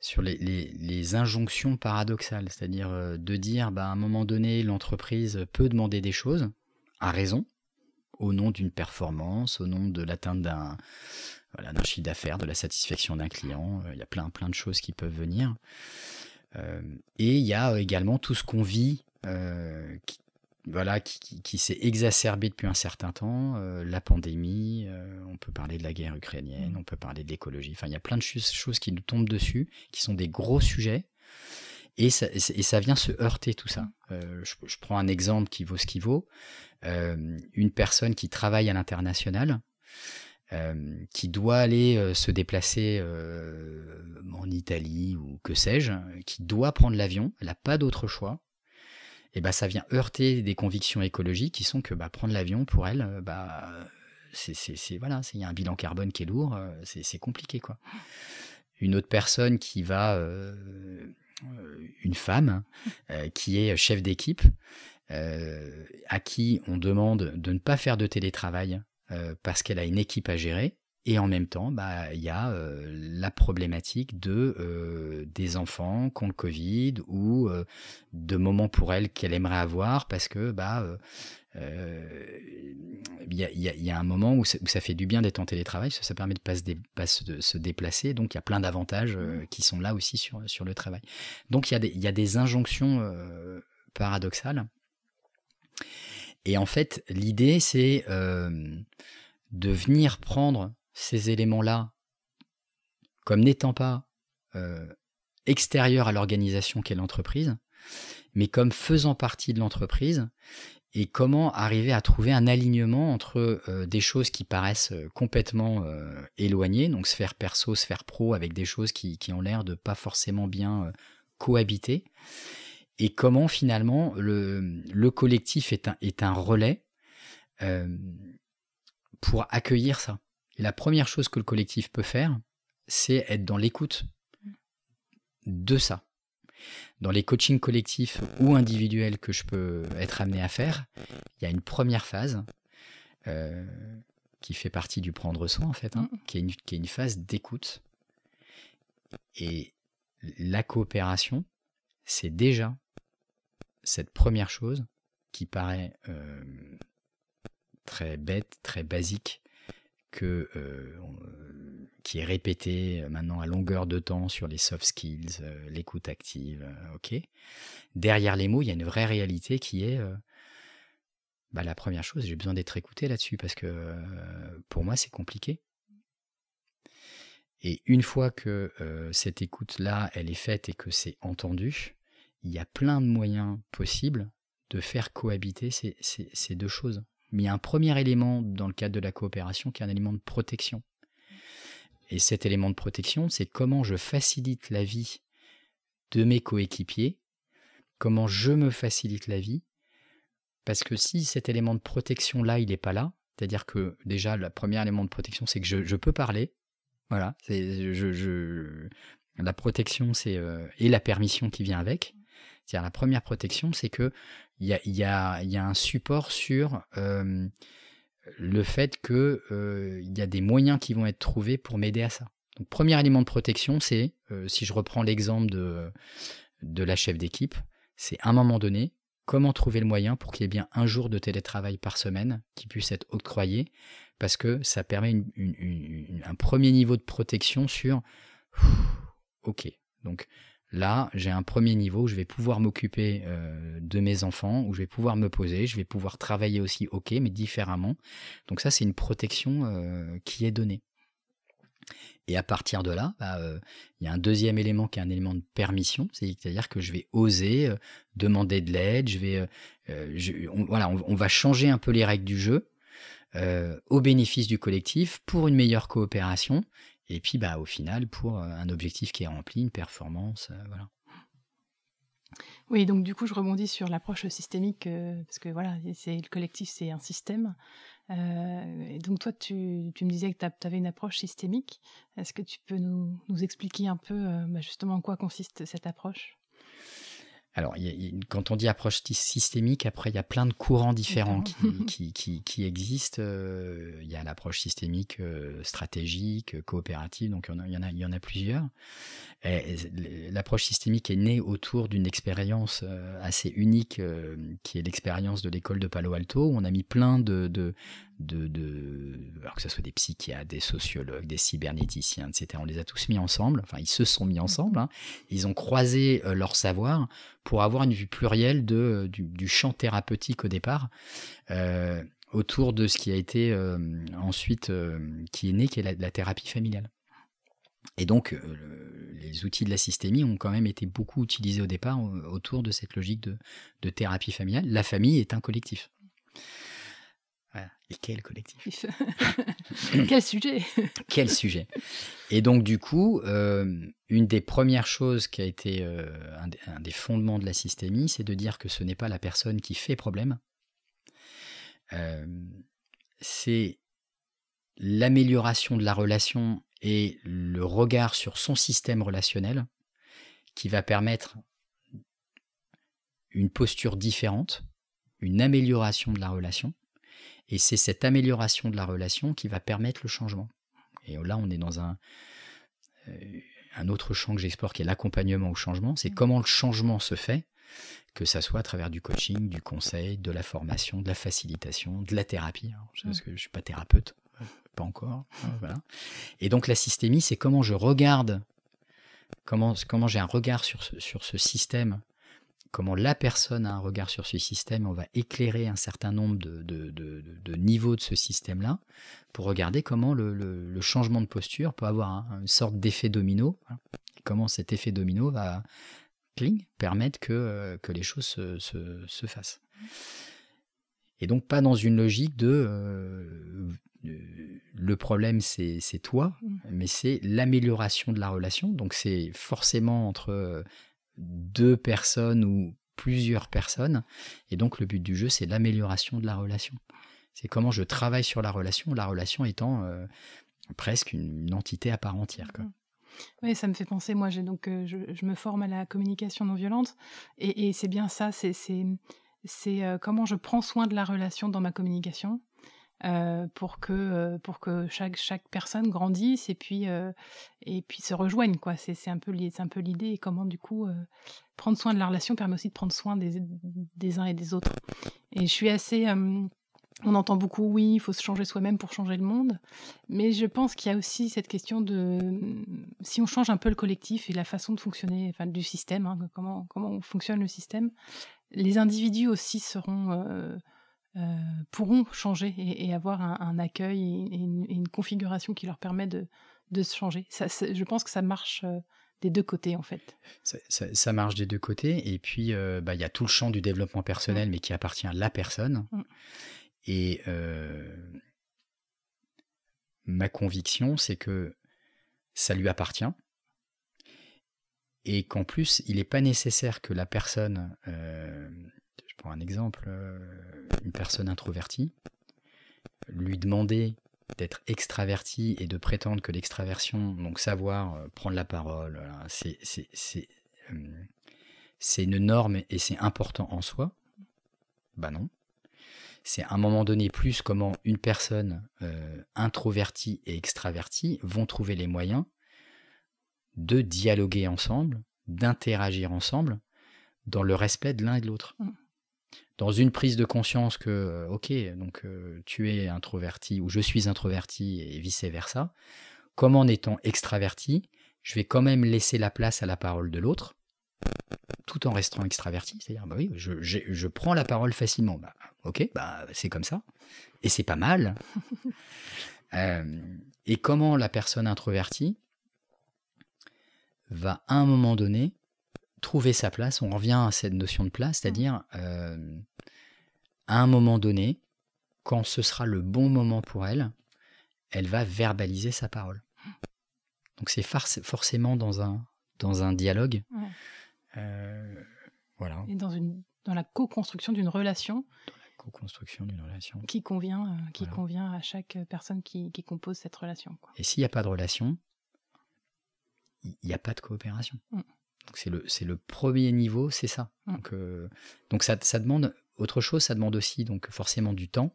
sur les, injonctions paradoxales, c'est-à-dire de dire bah, à un moment donné l'entreprise peut demander des choses, à raison, au nom d'une performance, au nom de l'atteinte d'un chiffre d'affaires, de la satisfaction d'un client. Euh, il y a plein, plein de choses qui peuvent venir. Euh, et il y a également tout ce qu'on vit, euh, qui, voilà, qui, s'est exacerbé depuis un certain temps, la pandémie, on peut parler de la guerre ukrainienne, on peut parler de l'écologie, enfin il y a plein de choses qui nous tombent dessus, qui sont des gros sujets, et ça, et ça vient se heurter tout ça. Je, je, prends un exemple qui vaut ce qui vaut. Euh, une personne qui travaille à l'international, euh, qui doit aller euh, se déplacer en Italie ou que sais-je, qui doit prendre l'avion, elle n'a pas d'autre choix, et ben ça vient heurter des convictions écologiques qui sont que bah, prendre l'avion pour elle, bah, c'est voilà, il y a un bilan carbone qui est lourd, c'est compliqué quoi. Une autre personne qui va, une femme qui est chef d'équipe, euh, à qui on demande de ne pas faire de télétravail euh, parce qu'elle a une équipe à gérer. Et en même temps, bah, il y a euh, la problématique de des enfants qui ont le Covid ou de moments pour elle qu'elle aimerait avoir parce que bah il y, a, un moment où ça, fait du bien d'être en télétravail, ça, ça permet de ne pas, se, déplacer, donc il y a plein d'avantages mmh. qui sont là aussi sur, sur le travail. Donc il y, y, a des injonctions paradoxales et en fait, l'idée, c'est euh, de venir prendre ces éléments-là comme n'étant pas euh, extérieurs à l'organisation qu'est l'entreprise, mais comme faisant partie de l'entreprise, et comment arriver à trouver un alignement entre euh, des choses qui paraissent complètement éloignées, donc sphère perso, sphère pro, avec des choses qui, qui ont l'air de pas forcément bien cohabiter, et comment finalement le, collectif est un, est un relais euh, pour accueillir ça. La première chose que le collectif peut faire, c'est être dans l'écoute de ça. Dans les coachings collectifs ou individuels que je peux être amené à faire, il y a une première phase euh, qui fait partie du prendre soin en fait, hein, qui, est une, qui est une phase d'écoute. Et la coopération, c'est déjà cette première chose qui paraît euh, très bête, très basique, que, euh, qui est répétée maintenant à longueur de temps sur les soft skills, euh, l'écoute active, ok. Derrière les mots, il y a une vraie réalité qui est bah, la première chose, j'ai besoin d'être écouté là-dessus parce que pour moi c'est compliqué. Et une fois que cette écoute-là, elle est faite et que c'est entendu, il y a plein de moyens possibles de faire cohabiter ces, deux choses. Mais il y a un premier élément dans le cadre de la coopération qui est un élément de protection. Et cet élément de protection, c'est comment je facilite la vie de mes coéquipiers, comment je me facilite la vie, parce que si cet élément de protection-là, il n'est pas là, c'est-à-dire que déjà, le premier élément de protection, c'est que je, peux parler, voilà, la protection, c'est euh, et la permission qui vient avec la première protection, c'est que il y a, un support sur euh, le fait qu'il euh, y a des moyens qui vont être trouvés pour m'aider à ça. Donc, premier élément de protection, c'est, euh, si je reprends l'exemple de, de la chef d'équipe, c'est à un moment donné, comment trouver le moyen pour qu'il y ait bien un jour de télétravail par semaine qui puisse être octroyé, parce que ça permet un premier niveau de protection sur, ok, donc Là, j'ai un premier niveau où je vais pouvoir m'occuper euh, de mes enfants, où je vais pouvoir me poser, je vais pouvoir travailler aussi, ok, mais différemment. Donc ça, c'est une protection euh, qui est donnée. Et à partir de là, bah, euh, il y a un deuxième élément qui est un élément de permission, c'est-à-dire que je vais oser demander de l'aide, je vais, on, va changer un peu les règles du jeu au bénéfice du collectif pour une meilleure coopération et puis, bah, au final, pour euh, un objectif qui est rempli, une performance, euh, voilà. Oui, donc du coup, je rebondis sur l'approche systémique, euh, parce que voilà, c'est le collectif, c'est un système. et donc toi, tu, me disais que tu avais une approche systémique. Est-ce que tu peux nous, nous expliquer un peu bah, justement en quoi consiste cette approche? Alors, quand on dit approche systémique, après, il y a plein de courants différents qui, qui, existent. Euh, il y a l'approche systémique euh, stratégique, coopérative, donc il y en a, il y en a, plusieurs. L'approche systémique est née autour d'une expérience euh, assez unique, qui est l'expérience de l'école de Palo Alto, où on a mis plein de, de, que ce soit des psychiatres, des sociologues, des cybernéticiens, etc. On les a tous mis ensemble, enfin ils se sont mis ensemble, hein. ils ont croisé euh, leur savoir pour avoir une vue plurielle de, du, champ thérapeutique au départ, euh, autour de ce qui a été euh, ensuite, qui est né, qui est la, thérapie familiale. Et donc, les outils de la systémie ont quand même été beaucoup utilisés au départ autour de cette logique de thérapie familiale. La famille est un collectif. Et quel collectif [laughs] [laughs] Quel sujet [laughs] Quel sujet. Et donc du coup, euh, une des premières choses qui a été euh, un, des, fondements de la systémie, c'est de dire que ce n'est pas la personne qui fait problème, euh, c'est l'amélioration de la relation et le regard sur son système relationnel qui va permettre une posture différente, une amélioration de la relation et c'est cette amélioration de la relation qui va permettre le changement. Et là, on est dans un, euh, un autre champ que j'explore qui est l'accompagnement au changement. C'est mmh. comment le changement se fait, que ça soit à travers du coaching, du conseil, de la formation, de la facilitation, de la thérapie. parce mmh. que je ne suis pas thérapeute, pas encore. Hein, [laughs] voilà. Et donc la systémie, c'est comment je regarde, comment, comment j'ai un regard sur ce, sur ce système comment la personne a un regard sur ce système, on va éclairer un certain nombre de, niveaux de ce système-là pour regarder comment le, changement de posture peut avoir une sorte d'effet domino, comment cet effet domino va permettre que, euh, que les choses se, fassent. Et donc pas dans une logique de euh, le problème c'est toi, mmh. mais c'est l'amélioration de la relation. Donc c'est forcément entre deux personnes ou plusieurs personnes. Et donc le but du jeu, c'est l'amélioration de la relation. C'est comment je travaille sur la relation, la relation étant euh, presque une, entité à part entière. Quoi. Oui, ça me fait penser, moi, donc, euh, je, me forme à la communication non violente, et, c'est bien ça, c'est, c'est, euh, comment je prends soin de la relation dans ma communication, euh, pour que euh, pour que chaque chaque personne grandisse et puis euh, et puis se rejoigne quoi. C'est c'est un peu c'est un peu l'idée et comment du coup prendre soin de la relation permet aussi de prendre soin des des uns et des autres. Et je suis assez on entend beaucoup oui il faut se changer soi-même pour changer le monde. Mais je pense qu'il y a aussi cette question de si on change un peu le collectif et la façon de fonctionner enfin du système hein, comment comment fonctionne le système les individus aussi seront euh, pourront changer et, avoir un, accueil et une, configuration qui leur permet de, de se changer. Ça, je pense que ça marche euh, des deux côtés en fait. Ça, marche des deux côtés et puis euh, bah, il y a tout le champ du développement personnel mmh. mais qui appartient à la personne. Mmh. Et ma conviction c'est que ça lui appartient et qu'en plus il n'est pas nécessaire que la personne pour un exemple, euh, une personne introvertie, lui demander d'être extraverti et de prétendre que l'extraversion, donc savoir euh, prendre la parole, c'est c'est une norme et c'est important en soi. Bah non. C'est à un moment donné plus comment une personne euh, introvertie et extravertie vont trouver les moyens de dialoguer ensemble, d'interagir ensemble, dans le respect de l'un et de l'autre. Mm. Dans une prise de conscience que, euh, ok, donc euh, tu es introverti ou je suis introverti et vice-versa, comme en étant extraverti, je vais quand même laisser la place à la parole de l'autre, tout en restant extraverti. C'est-à-dire, bah oui, je, je- je prends la parole facilement. Bah, ok, bah, c'est comme ça. Et c'est pas mal. [laughs] Euh, et comment la personne introvertie va à un moment donné trouver sa place. On revient à cette notion de place, c'est-à-dire euh, à un moment donné, quand ce sera le bon moment pour elle, elle va verbaliser sa parole. Donc c'est forcément dans un, dans un dialogue. Ouais. Euh, voilà, Et dans, une, dans la co-construction d'une relation co-construction d'une relation. qui convient, euh, qui Voilà. convient à chaque personne qui, qui compose cette relation. quoi. Et s'il n'y a pas de relation, il n'y a pas de coopération. Mm. C'est le, le premier niveau, c'est ça. Mm. Donc, euh, donc ça, ça demande autre chose, ça demande aussi donc forcément du temps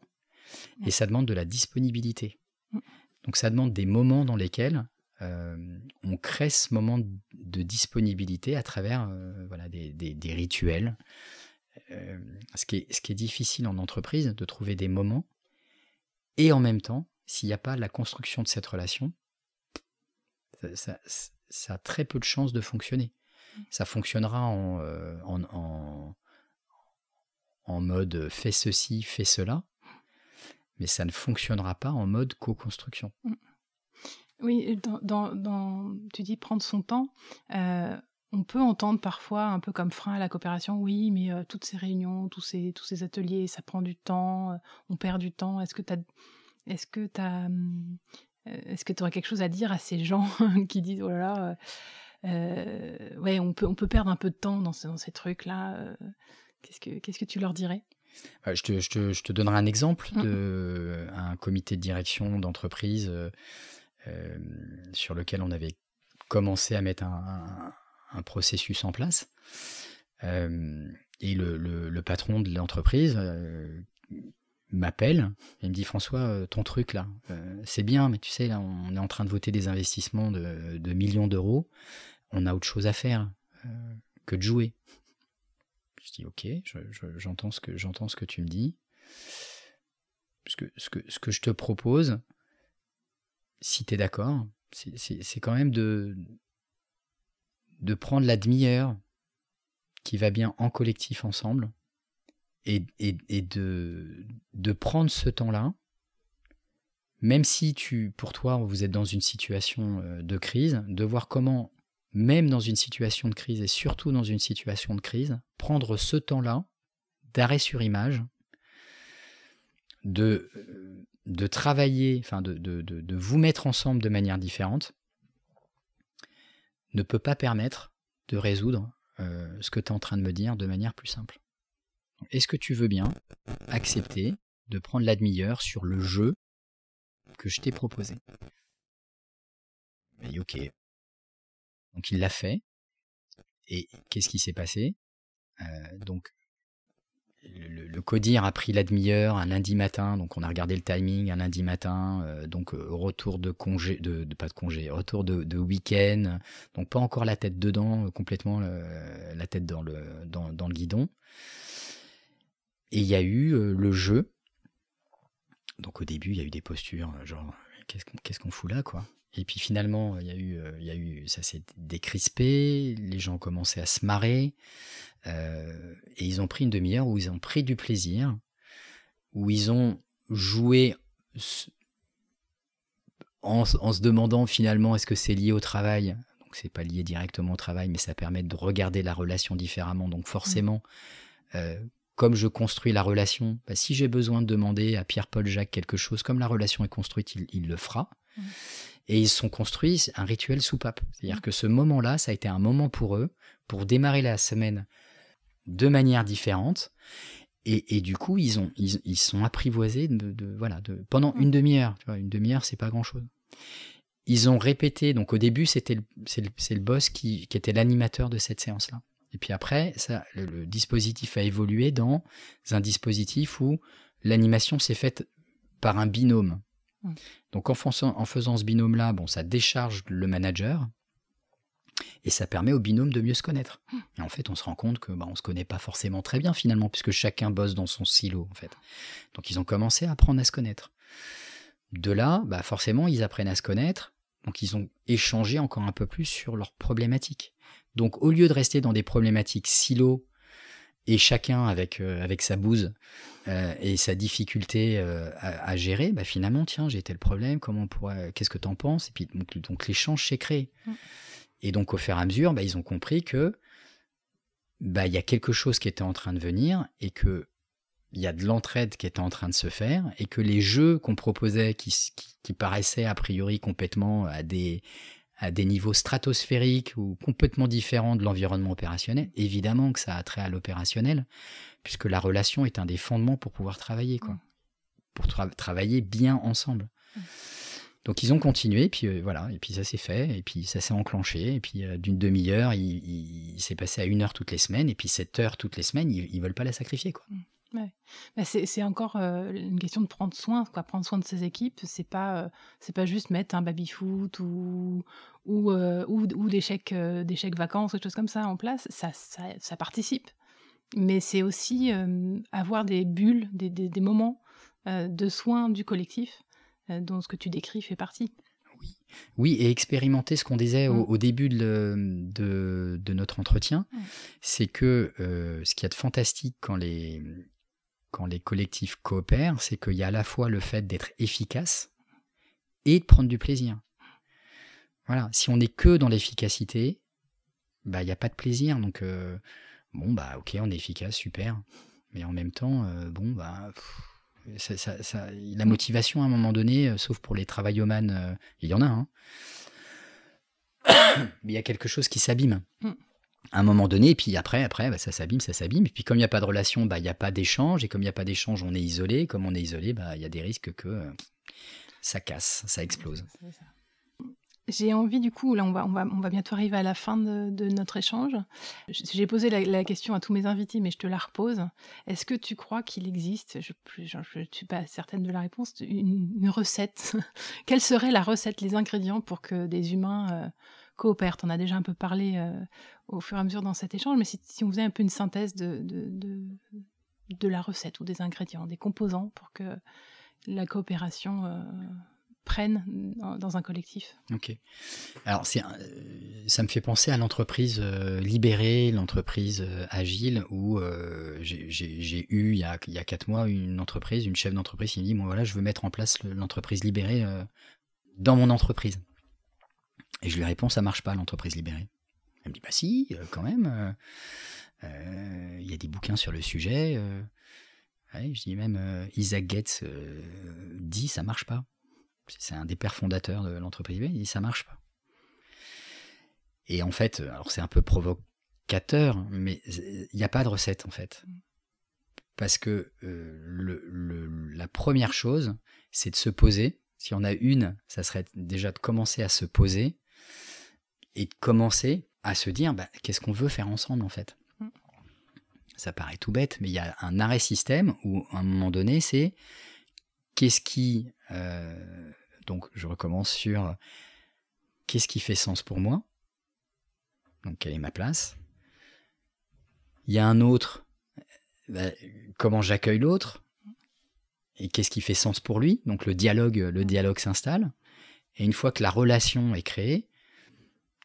et ça demande de la disponibilité. Mm. Donc ça demande des moments dans lesquels euh, on crée ce moment de disponibilité à travers euh, voilà, des, des- des rituels. Ce, qui est, ce qui est difficile en entreprise, de trouver des moments et en même temps, s'il n'y a pas la construction de cette relation, ça, ça- ça a très peu de chances de fonctionner. Ça fonctionnera en, euh, en, en, en mode fais ceci, fais cela, mais ça ne fonctionnera pas en mode co-construction. Oui, dans, tu dis prendre son temps. euh, on peut entendre parfois un peu comme frein à la coopération, oui, mais euh, toutes ces réunions, tous ces, tous ces ateliers, ça prend du temps, on perd du temps. Est-ce que tu est-ce que euh, est-ce que tu aurais quelque chose à dire à ces gens [laughs] qui disent, oh là là, ouais, on peut, on peut perdre un peu de temps dans, ces- dans ces trucs-là. euh, qu'est-ce, que, qu'est-ce que tu leur dirais? Euh, Je te, je te- je te donnerai un exemple de un comité de direction d'entreprise euh, euh, sur lequel on avait commencé à mettre un, un- un processus en place. Euh, et le, le- le patron de l'entreprise euh, m'appelle et me dit François, euh, ton truc là, euh, c'est bien, mais tu sais, là, on est en train de voter des investissements de, de millions d'euros. On a autre chose à faire euh, que de jouer. Je dis ok, je- je- j'entends ce j'entends ce que tu me dis. Ce que, ce que, ce que je te propose, si tu es d'accord, c'est quand même de, de prendre la demi-heure qui va bien en collectif ensemble et, et, et de, de prendre ce temps-là, même si tu, pour toi, vous êtes dans une situation euh, de crise, de voir comment, même dans une situation de crise et surtout dans une situation de crise, prendre ce temps-là d'arrêt sur image, de, euh, de travailler, enfin de, de, vous mettre ensemble de manière différente, ne peut pas permettre de résoudre euh, ce que tu es en train de me dire de manière plus simple. Est-ce que tu veux bien accepter de prendre la demi-heure sur le jeu que je t'ai proposé? Ok. Donc il l'a fait. Et qu'est-ce qui s'est passé? Euh, Donc le, le codir a pris la demi-heure un lundi matin, donc on a regardé le timing un lundi matin, euh, donc euh, retour de congé, de, pas de congé, retour de, week-end, donc pas encore la tête dedans, complètement la tête dans le, dans, le guidon. Et il y a eu le jeu. Donc au début, il y a eu des postures, genre qu'est-ce qu'on qu'est-ce qu'on fout là, quoi? Et puis finalement, il y a eu, euh, il y a eu, ça s'est décrispé, les gens ont commencé à se marrer, euh, et ils ont pris une demi-heure où ils ont pris du plaisir, où ils ont joué en, se demandant finalement est-ce que c'est lié au travail? Donc c'est pas lié directement au travail, mais ça permet de regarder la relation différemment. Donc forcément, euh, comme je construis la relation, bah, si j'ai besoin de demander à Pierre-Paul Jacques quelque chose, comme la relation est construite, il, il le fera. Mm. Et ils se sont construits un rituel soupape. C'est-à-dire que ce moment-là, ça a été un moment pour eux, pour démarrer la semaine de manière différente. Et, et du coup, ils ont, ils, ils sont apprivoisés de, de- voilà, de, pendant Mm. une demi-heure. Une demi-heure, c'est pas grand-chose. Ils ont répété. Donc au début, c'était le- c'est le, le boss qui, qui était l'animateur de cette séance-là. Et puis après, ça, le, dispositif a évolué dans un dispositif où l'animation s'est faite par un binôme. Mmh. Donc en faisant, en faisant ce binôme-là, bon, ça décharge le manager et ça permet au binôme de mieux se connaître. Mmh. Et en fait, on se rend compte que bah, on se connaît pas forcément très bien finalement, puisque chacun bosse dans son silo en fait. Donc ils ont commencé à apprendre à se connaître. De là, bah, forcément, ils apprennent à se connaître. Donc ils ont échangé encore un peu plus sur leurs problématiques. Donc au lieu de rester dans des problématiques silo et chacun avec, euh, avec sa bouse euh, et sa difficulté euh, à, gérer, bah finalement, tiens, j'ai tel problème, comment on pourrait, qu'est-ce que tu en penses? Et puis donc, donc l'échange s'est créé. Mmh. Et donc au fur et à mesure, bah, ils ont compris que bah, il y a quelque chose qui était en train de venir et que il y a de l'entraide qui était en train de se faire et que les jeux qu'on proposait qui, qui, paraissaient a priori complètement à des, à des niveaux stratosphériques ou complètement différents de l'environnement opérationnel, évidemment que ça a trait à l'opérationnel, puisque la relation est un des fondements pour pouvoir travailler, quoi. Pour travailler bien ensemble. Donc ils ont continué, puis euh, voilà, et puis ça s'est fait, et puis ça s'est enclenché, et puis euh, d'une demi-heure, il, s'est passé à une heure toutes les semaines, et puis cette heure toutes les semaines, ils, ils veulent pas la sacrifier, quoi. Bah, c'est encore euh, une question de prendre soin, quoi. Prendre soin de ses équipes, c'est pas c'est pas juste mettre un baby foot ou ou, ou, ou des chèques des chèques vacances ou des choses comme ça en place. Ça ça, ça participe, mais c'est aussi avoir des bulles, des, des, des moments de soins du collectif euh, dont ce que tu décris fait partie. Oui, oui et expérimenter ce qu'on disait au, mm. début de, de, notre entretien, c'est que euh, ce qu'il y a de fantastique quand les, quand les collectifs coopèrent, c'est qu'il y a à la fois le fait d'être efficace et de prendre du plaisir. Voilà, si on n'est que dans l'efficacité, bah il n'y a pas de plaisir. Donc euh, bon bah ok, on est efficace, super. Mais en même temps, bon bah la motivation à un moment donné, euh, sauf pour les travaillomanes, euh, il y en a, hein. [coughs] mais il y a quelque chose qui s'abîme. Mm. À un moment donné, et puis après, après bah, ça s'abîme, ça s'abîme. Et puis comme il n'y a pas de relation, bah, il n'y a pas d'échange. Et comme il n'y a pas d'échange, on est isolé. Comme on est isolé, bah, il y a des risques que euh, ça casse, ça explose. J'ai envie du coup, là on va, on, va, on va bientôt arriver à la fin de, notre échange. J'ai posé la, question à tous mes invités, mais je te la repose. Est-ce que tu crois qu'il existe, je ne suis pas certaine de la réponse, une, recette? [laughs] Quelle serait la recette, les ingrédients pour que des humains euh, coopèrent On a déjà un peu parlé euh, au fur et à mesure dans cet échange, mais si, on faisait un peu une synthèse de, de, de, la recette ou des ingrédients, des composants pour que la coopération... Euh, prennent dans, un collectif. Ok. Alors, c'est, ça me fait penser à l'entreprise euh, libérée, l'entreprise euh, agile, où euh, j'ai, eu, il y, a, il y a quatre mois, une entreprise, une chef d'entreprise qui me dit, bon voilà, je veux mettre en place l'entreprise libérée dans mon entreprise. Et je lui réponds, ça marche pas, l'entreprise libérée. Elle me dit, bah si, quand même. Il y a des bouquins sur le sujet. je dis même, Isaac Getz dit, ça marche pas c'est un des pères fondateurs de l'entreprise il dit ça marche pas. Et en fait, alors c'est un peu provocateur, mais il n'y a pas de recette en fait. Parce que euh, le, la première chose, c'est de se poser. Si on a une, ça serait déjà de commencer à se poser et de commencer à se dire bah, qu'est-ce qu'on veut faire ensemble en fait. Ça paraît tout bête, mais il y a un arrêt système où à un moment donné, c'est qu'est-ce qui... Euh, donc je recommence sur qu'est-ce qui fait sens pour moi? Donc quelle est ma place? Il y a un autre, bah, comment j'accueille l'autre? Et qu'est-ce qui fait sens pour lui? Donc le dialogue, le dialogue s'installe. Et une fois que la relation est créée,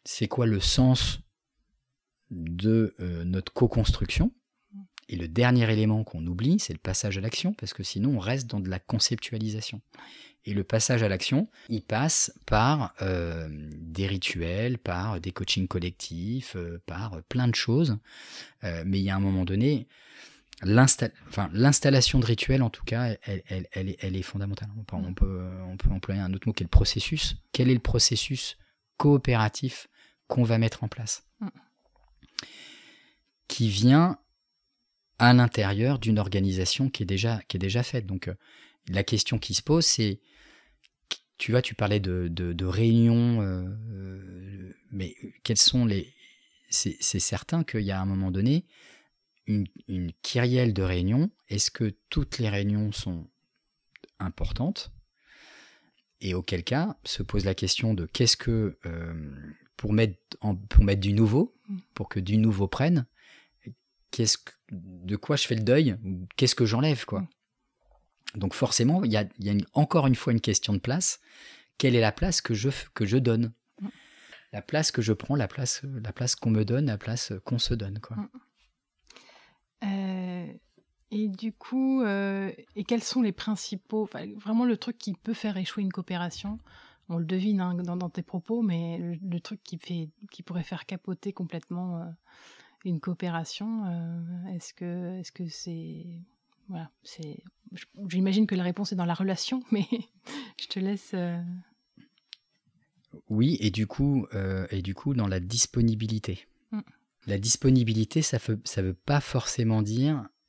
c'est quoi le sens de euh, notre co-construction? Et le dernier élément qu'on oublie, c'est le passage à l'action, parce que sinon on reste dans de la conceptualisation. Et le passage à l'action, il passe par euh, des rituels, par des coachings collectifs, euh, par plein de choses. Mais il y a un moment donné, l'installation de rituels, en tout cas, elle, est, fondamentale. On peut, on peut employer un autre mot qui est le processus. Quel est le processus coopératif qu'on va mettre en place mm. Qui vient à l'intérieur d'une organisation qui est déjà, qui est déjà faite. Donc euh, la question qui se pose, c'est, tu vois, tu parlais de, de, réunions, euh, euh, mais quels sont les, c'est certain qu'il y a un moment donné une, une kyrielle de réunions. Est-ce que toutes les réunions sont importantes? Et auquel cas se pose la question de qu'est-ce que, euh, pour, mettre pour mettre du nouveau, mm. pour que du nouveau prenne, qu'est-ce de quoi je fais le deuil Qu'est-ce que j'enlève quoi mm. Donc forcément, il y a, encore une fois une question de place. Quelle est la place que je, que je donne? Mm. La place que je prends, la place, la place qu'on me donne, la place qu'on se donne. Quoi. Euh, et du coup, euh, et quels sont les principaux, vraiment le truc qui peut faire échouer une coopération? On le devine hein, dans, tes propos, mais le, truc qui, fait, qui pourrait faire capoter complètement euh, une coopération, est-ce que est-ce que c'est voilà, c'est. J'imagine que la réponse est dans la relation, [laughs] mais je te laisse. Euh, oui, et du coup, euh, et du coup, dans la disponibilité. Mm. La disponibilité, ça ne ça veut pas forcément dire euh,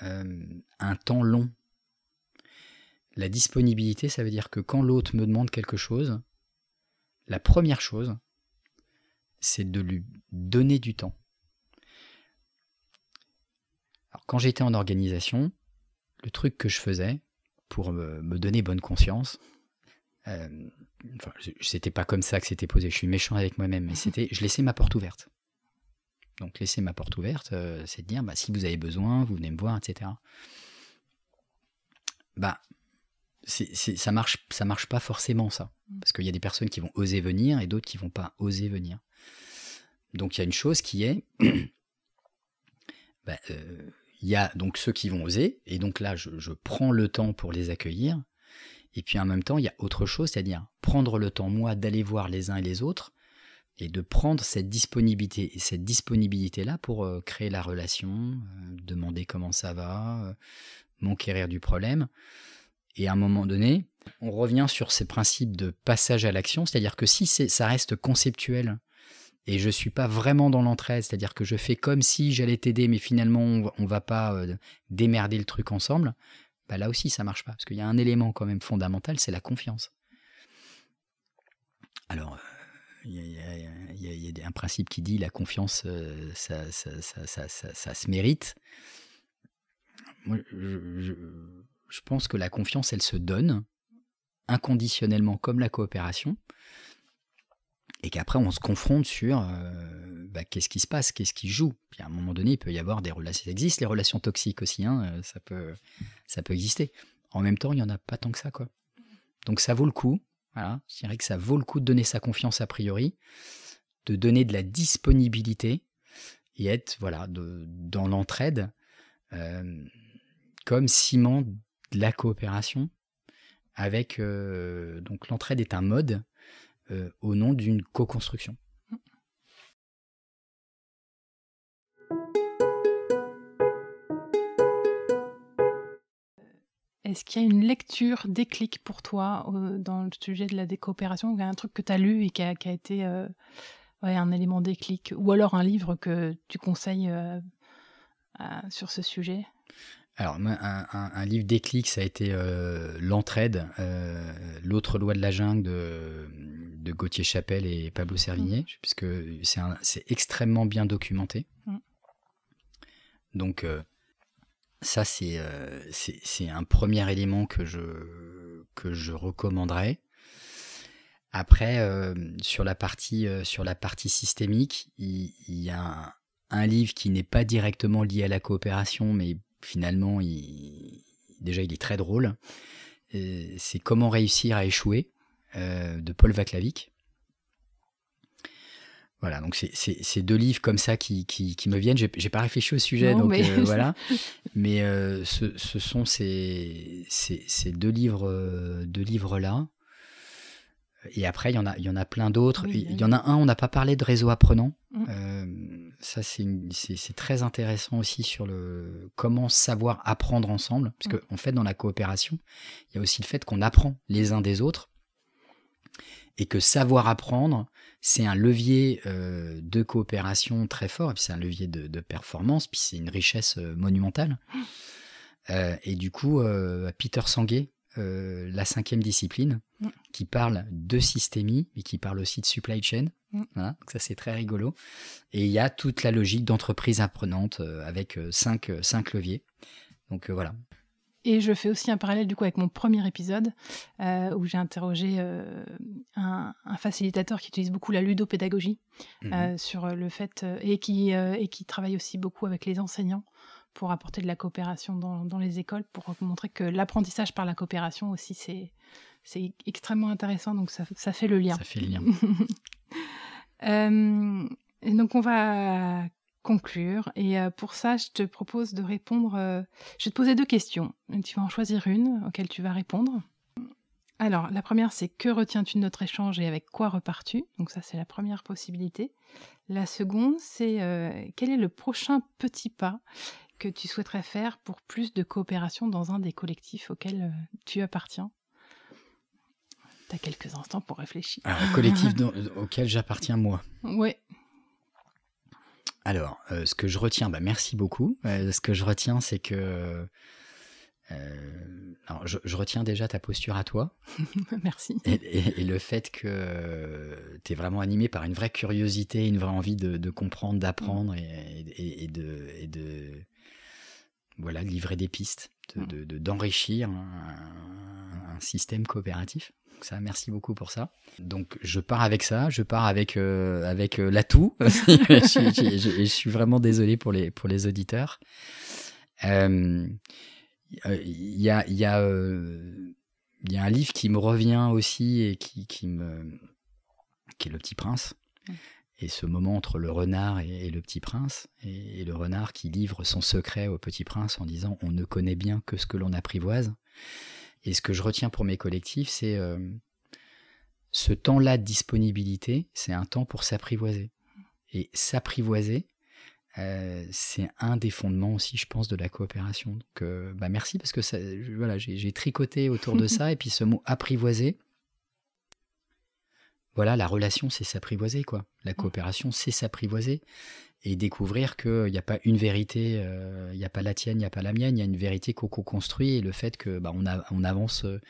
un temps long. La disponibilité, ça veut dire que quand l'autre me demande quelque chose, la première chose, c'est de lui donner du temps. Alors, quand j'étais en organisation, le truc que je faisais pour me, donner bonne conscience, euh, enfin, c'était pas comme ça que c'était posé, je suis méchant avec moi-même, mais [laughs] c'était, je laissais ma porte ouverte. Donc laisser ma porte ouverte, euh, c'est de dire, bah, si vous avez besoin, vous venez me voir, etc. Bah, ça marche, ça marche pas forcément ça, parce qu'il y a des personnes qui vont oser venir et d'autres qui vont pas oser venir. Donc il y a une chose qui est, [clears throat] bah, euh, il y a donc ceux qui vont oser, et donc là, je, prends le temps pour les accueillir. Et puis en même temps, il y a autre chose, c'est-à-dire prendre le temps, moi, d'aller voir les uns et les autres, et de prendre cette disponibilité, cette disponibilité-là pour euh, créer la relation, euh, demander comment ça va, euh, m'enquérir du problème. Et à un moment donné, on revient sur ces principes de passage à l'action, c'est-à-dire que si ça reste conceptuel, et je suis pas vraiment dans l'entraide, c'est-à-dire que je fais comme si j'allais t'aider, mais finalement on, ne va pas euh, démerder le truc ensemble, bah là aussi ça marche pas, parce qu'il y a un élément quand même fondamental, c'est la confiance. Alors, il y, a un principe qui dit la confiance, euh, ça, ça, se mérite. Moi, je, je pense que la confiance, elle se donne inconditionnellement comme la coopération et qu'après on se confronte sur euh, bah, qu'est-ce qui se passe, qu'est-ce qui joue. Puis à un moment donné, il peut y avoir des relations. Ça existe les relations toxiques aussi, hein, euh, ça, peut, ça peut exister. En même temps, il n'y en a pas tant que ça. quoi. Donc ça vaut le coup. Voilà, je dirais que ça vaut le coup de donner sa confiance a priori, de donner de la disponibilité et être voilà, dans l'entraide euh, comme ciment de la coopération. Avec donc l'entraide est un mode euh, au nom d'une co-construction. Est-ce qu'il y a une lecture déclic pour toi euh, dans le sujet de la décoopération Un truc que tu as lu et qui a, été euh, un élément déclic Ou alors un livre que tu conseilles sur ce sujet? Alors, un, livre déclic, ça a été euh, L'entraide, euh, l'autre loi de la jungle de, de Gauthier Chapelle et Pablo Servigné, mm. puisque c'est extrêmement bien documenté. Mm. Donc, euh, ça, c'est un premier élément que je, que recommanderais. Après, sur, la partie, sur la partie systémique, il, y a un, livre qui n'est pas directement lié à la coopération, mais finalement, il, déjà, il est très drôle. C'est Comment réussir à échouer euh, de Paul Vaclavic. Voilà, donc c'est deux livres comme ça qui, qui, me viennent. J'ai pas réfléchi au sujet, donc mais... Euh, [laughs] voilà. Mais euh, ce, ce, sont ces, ces, deux livres, deux livres là. Et après, il y en a, il y en a plein d'autres. il y en a un, on n'a pas parlé de réseau apprenant. Mmh. Euh, ça, c'est très intéressant aussi sur le comment savoir apprendre ensemble. Parce mmh. qu'en en fait, dans la coopération, il y a aussi le fait qu'on apprend les uns des autres. Et que savoir apprendre, c'est un levier euh, de coopération très fort. Et puis c'est un levier de, performance. Puis c'est une richesse euh, monumentale. Mmh. et du coup, Peter Sanguet, La cinquième discipline, qui parle de systémie, mais qui parle aussi de supply chain. Mm. Voilà, donc ça c'est très rigolo. Et il y a toute la logique d'entreprise apprenante euh, avec euh, cinq, euh, cinq leviers. Donc euh, voilà. Et je fais aussi un parallèle du coup avec mon premier épisode euh, où j'ai interrogé euh, un, un facilitateur qui utilise beaucoup la ludopédagogie Mhm. euh, sur le fait et qui et qui travaille aussi beaucoup avec les enseignants pour apporter de la coopération dans, dans les écoles pour montrer que l'apprentissage par la coopération aussi c'est c'est extrêmement intéressant donc ça, ça fait le lien. Ça fait le lien. [laughs] Et donc on va conclure et euh, pour ça je te propose de répondre. euh, je vais te poser deux questions. Tu vas en choisir une auquel tu vas répondre. Alors la première c'est que retiens-tu de notre échange et avec quoi repars-tu? Donc ça c'est la première possibilité. La seconde c'est euh, quel est le prochain petit pas que tu souhaiterais faire pour plus de coopération dans un des collectifs auxquels tu appartiens? Tu as quelques instants pour réfléchir. Alors, le collectif [laughs] auquel j'appartiens moi. Ouais. Alors, euh, ce que je retiens, bah, merci beaucoup. Euh, ce que je retiens, c'est que. euh, alors, je, je retiens déjà ta posture à toi [laughs] Merci. et, et- et le fait que tu es vraiment animé par une vraie curiosité, une vraie envie de, de comprendre, d'apprendre et, et- de, voilà, livrer des pistes, de- de- de- d'enrichir un, un système coopératif. Donc ça, merci beaucoup pour ça. Donc je pars avec ça, je pars avec euh, avec euh, l'atout. [laughs] je, suis- je- je- je suis vraiment désolé pour les pour les auditeurs. Euh, euh, Il y a il y a euh, il y a un livre qui me revient aussi et qui qui me qui est Le Petit Prince. Et ce moment entre le renard et, le petit prince, et le renard qui livre son secret au petit prince en disant on ne connaît bien que ce que l'on apprivoise. Et ce que je retiens pour mes collectifs, c'est euh, ce temps-là de disponibilité, c'est un temps pour s'apprivoiser. Et s'apprivoiser, euh, c'est un des fondements aussi, je pense, de la coopération. Donc, euh, bah merci parce que ça, je- voilà, j'ai j'ai tricoté autour de ça. [laughs] Et puis ce mot apprivoiser, voilà, la relation, c'est s'apprivoiser, quoi. La coopération, c'est s'apprivoiser et découvrir qu'il n'y a pas une vérité, euh, il n'y a pas la tienne, il n'y a pas la mienne, il y a une vérité qu'on co-construit et le fait que bah, on, a- on avance, euh,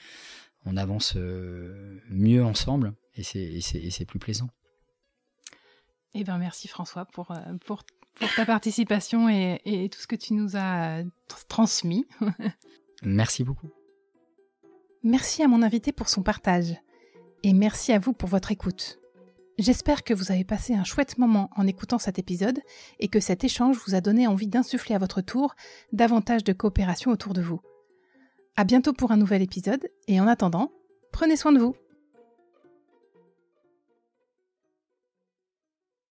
on avance euh, mieux ensemble et c'est- plus plaisant. Eh bien, merci François pour, euh, pour, pour ta participation et, et tout ce que tu nous as tr- transmis. [laughs] Merci beaucoup. Merci à mon invité pour son partage. Et merci à vous pour votre écoute. J'espère que vous avez passé un chouette moment en écoutant cet épisode et que cet échange vous a donné envie d'insuffler à votre tour davantage de coopération autour de vous. À bientôt pour un nouvel épisode et en attendant, prenez soin de vous.